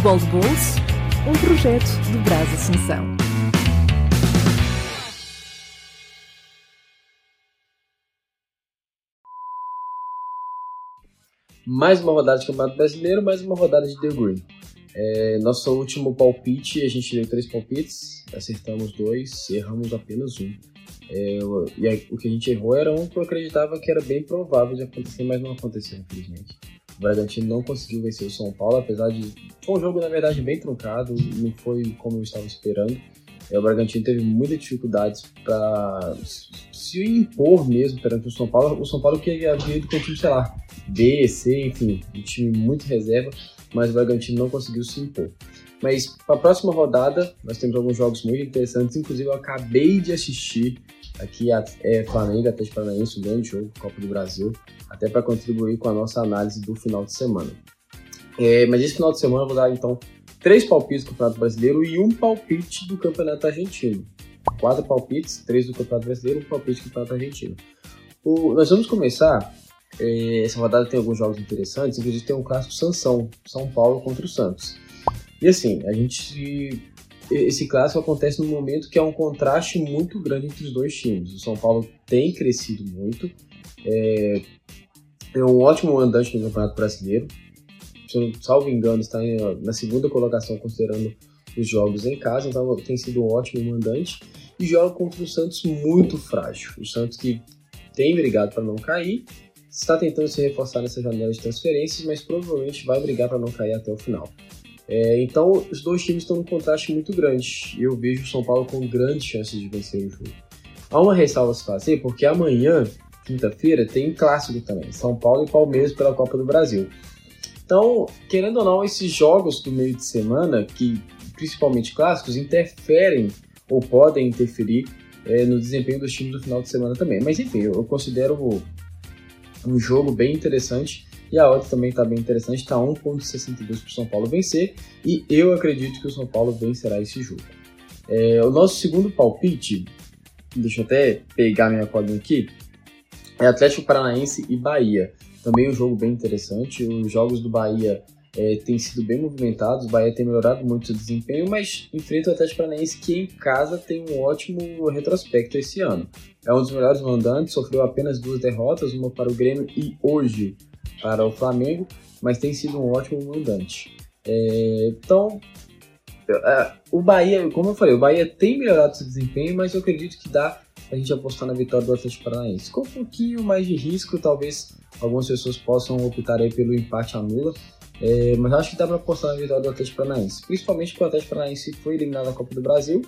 Futebol de Bolso, um projeto do Brás Assunção. Mais uma rodada de Campeonato Brasileiro, mais uma rodada de The Green. É, nosso último palpite, a gente deu três palpites, acertamos dois, erramos apenas um. É, e aí, o que a gente errou era um que eu acreditava que era bem provável de acontecer, mas não aconteceu, infelizmente. O Bragantino não conseguiu vencer o São Paulo, apesar de. Foi um jogo, na verdade, bem truncado, não foi como eu estava esperando. É, o Bragantino teve muitas dificuldades para se impor mesmo perante o São Paulo. O São Paulo que havia ido com o time, sei lá, B, C, enfim, um time muito reserva, mas o Bragantino não conseguiu se impor. Mas para a próxima rodada, nós temos alguns jogos muito interessantes, inclusive eu acabei de assistir aqui é, Flamengo, Atlético Paranaense, um grande jogo, Copa do Brasil, até para contribuir com a nossa análise do final de semana. É, mas esse final de semana eu vou dar então três palpites do Campeonato Brasileiro e um palpite do Campeonato Argentino. Quatro palpites, três do Campeonato Brasileiro e um palpite do Campeonato Argentino. O, nós vamos começar. É, essa rodada tem alguns jogos interessantes, inclusive tem um clássico Sansão, São Paulo contra o Santos. E assim, a gente. Esse clássico acontece num momento que é um contraste muito grande entre os dois times. O São Paulo tem crescido muito, é, é um ótimo andante no Campeonato Brasileiro, se eu não salvo engano, está na segunda colocação considerando os jogos em casa, então tem sido um ótimo mandante. E joga contra o Santos muito frágil. O Santos que tem brigado para não cair, está tentando se reforçar nessa janela de transferências, mas provavelmente vai brigar para não cair até o final. É, então, os dois times estão num contraste muito grande. Eu vejo o São Paulo com grandes chances de vencer o jogo. Há uma ressalva a se fazer, porque amanhã, quinta-feira, tem clássico também. São Paulo e Palmeiras pela Copa do Brasil. Então, querendo ou não, esses jogos do meio de semana, que principalmente clássicos, interferem ou podem interferir é, no desempenho dos times do final de semana também. Mas enfim, eu considero um jogo bem interessante e a outra também está bem interessante, está 1.62 para o São Paulo vencer e eu acredito que o São Paulo vencerá esse jogo. É, o nosso segundo palpite, deixa eu até pegar minha colinha aqui, é Atlético Paranaense e Bahia. Também um jogo bem interessante. Os jogos do Bahia é, têm sido bem movimentados. O Bahia tem melhorado muito seu desempenho, mas enfrenta o Atlético Paranaense que em casa tem um ótimo retrospecto esse ano. É um dos melhores mandantes, sofreu apenas duas derrotas, uma para o Grêmio e hoje para o Flamengo, mas tem sido um ótimo mandante. É, então, é, o Bahia, como eu falei, o Bahia tem melhorado seu desempenho, mas eu acredito que dá a gente apostar na vitória do Atlético Paranaense. Com um pouquinho mais de risco, talvez algumas pessoas possam optar pelo empate anula. É, mas acho que dá para apostar na vitória do Atlético Paranaense. Principalmente porque o Atlético Paranaense foi eliminado da Copa do Brasil.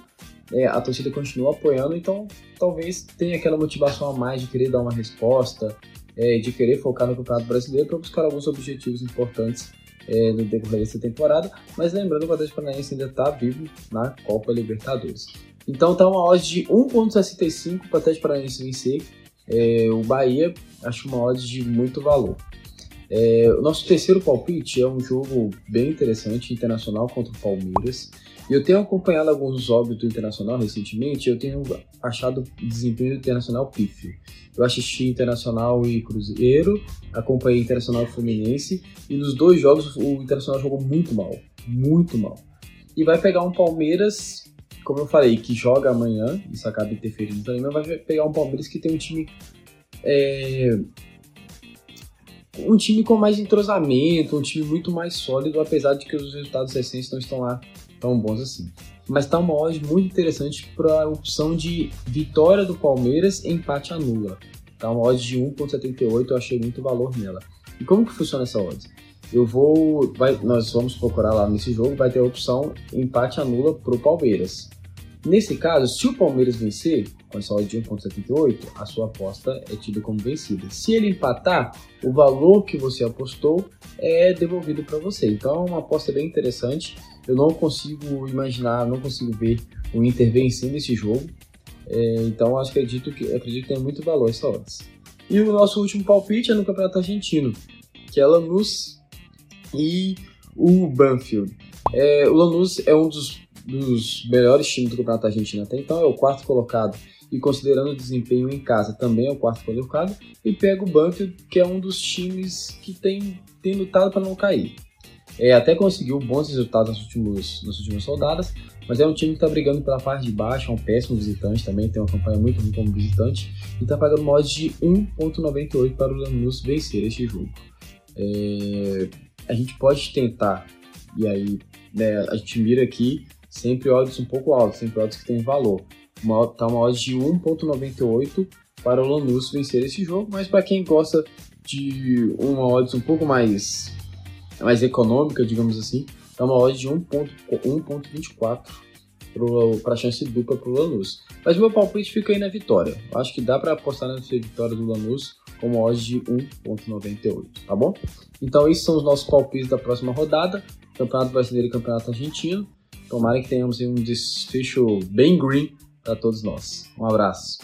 É, a torcida continua apoiando, então talvez tenha aquela motivação a mais de querer dar uma resposta, é, de querer focar no Campeonato Brasileiro para buscar alguns objetivos importantes é, no decorrer dessa temporada. Mas lembrando que o Atlético Paranaense ainda está vivo na Copa Libertadores. Então tá uma odd de 1.65 para o Atlético Paranaense vencer é, o Bahia acho uma odds de muito valor. É, o nosso terceiro palpite é um jogo bem interessante, Internacional contra o Palmeiras. Eu tenho acompanhado alguns jogos do Internacional recentemente, eu tenho achado desempenho do Internacional pífio. Eu assisti Internacional e Cruzeiro, acompanhei Internacional e Fluminense, e nos dois jogos o Internacional jogou muito mal, muito mal. E vai pegar um Palmeiras como eu falei, que joga amanhã, isso acaba interferindo também, mas vai pegar um Palmeiras que tem um time. É, um time com mais entrosamento, um time muito mais sólido, apesar de que os resultados recentes não estão lá tão bons assim. Mas tá uma odd muito interessante para a opção de vitória do Palmeiras empate anula. Tá uma odd de 1.78, eu achei muito valor nela. E como que funciona essa odd? eu vou. Vai, nós vamos procurar lá nesse jogo, vai ter a opção empate anula para o Palmeiras. Nesse caso, se o Palmeiras vencer, com essa odd de 1.78, a sua aposta é tida como vencida. Se ele empatar, o valor que você apostou é devolvido para você. Então é uma aposta bem interessante. Eu não consigo imaginar, não consigo ver o Inter vencendo esse jogo. É, então acredito que acredito que tem muito valor essa odds. E o nosso último palpite é no Campeonato Argentino, que é Lanús e o Banfield. É, o Lanús é um dos, dos melhores times do Campeonato Argentino até então, é o quarto colocado e considerando o desempenho em casa também é o quarto colocado e pega o Banfield que é um dos times que tem, tem lutado para não cair. é, até conseguiu bons resultados nas últimas, nas últimas rodadas, mas é um time que está brigando pela parte de baixo, é um péssimo visitante também, tem uma campanha muito ruim como visitante, e está pagando odds de 1.98 para o Lanús vencer este jogo. É, a gente pode tentar, e aí né, a gente mira aqui sempre odds um pouco altos, sempre odds que tem valor. Uma, tá uma odds de 1.98 para o Lanús vencer esse jogo, mas para quem gosta de uma odds um pouco mais, mais econômica, digamos assim, tá uma odds de 1.24 para a chance dupla para o Lanús. Mas meu palpite fica aí na vitória. Acho que dá para apostar na vitória do Lanús com odds de 1.98, tá bom? Então esses são os nossos palpites da próxima rodada, Campeonato Brasileiro e Campeonato Argentino. Tomara que tenhamos um desfecho bem green para todos nós. Um abraço.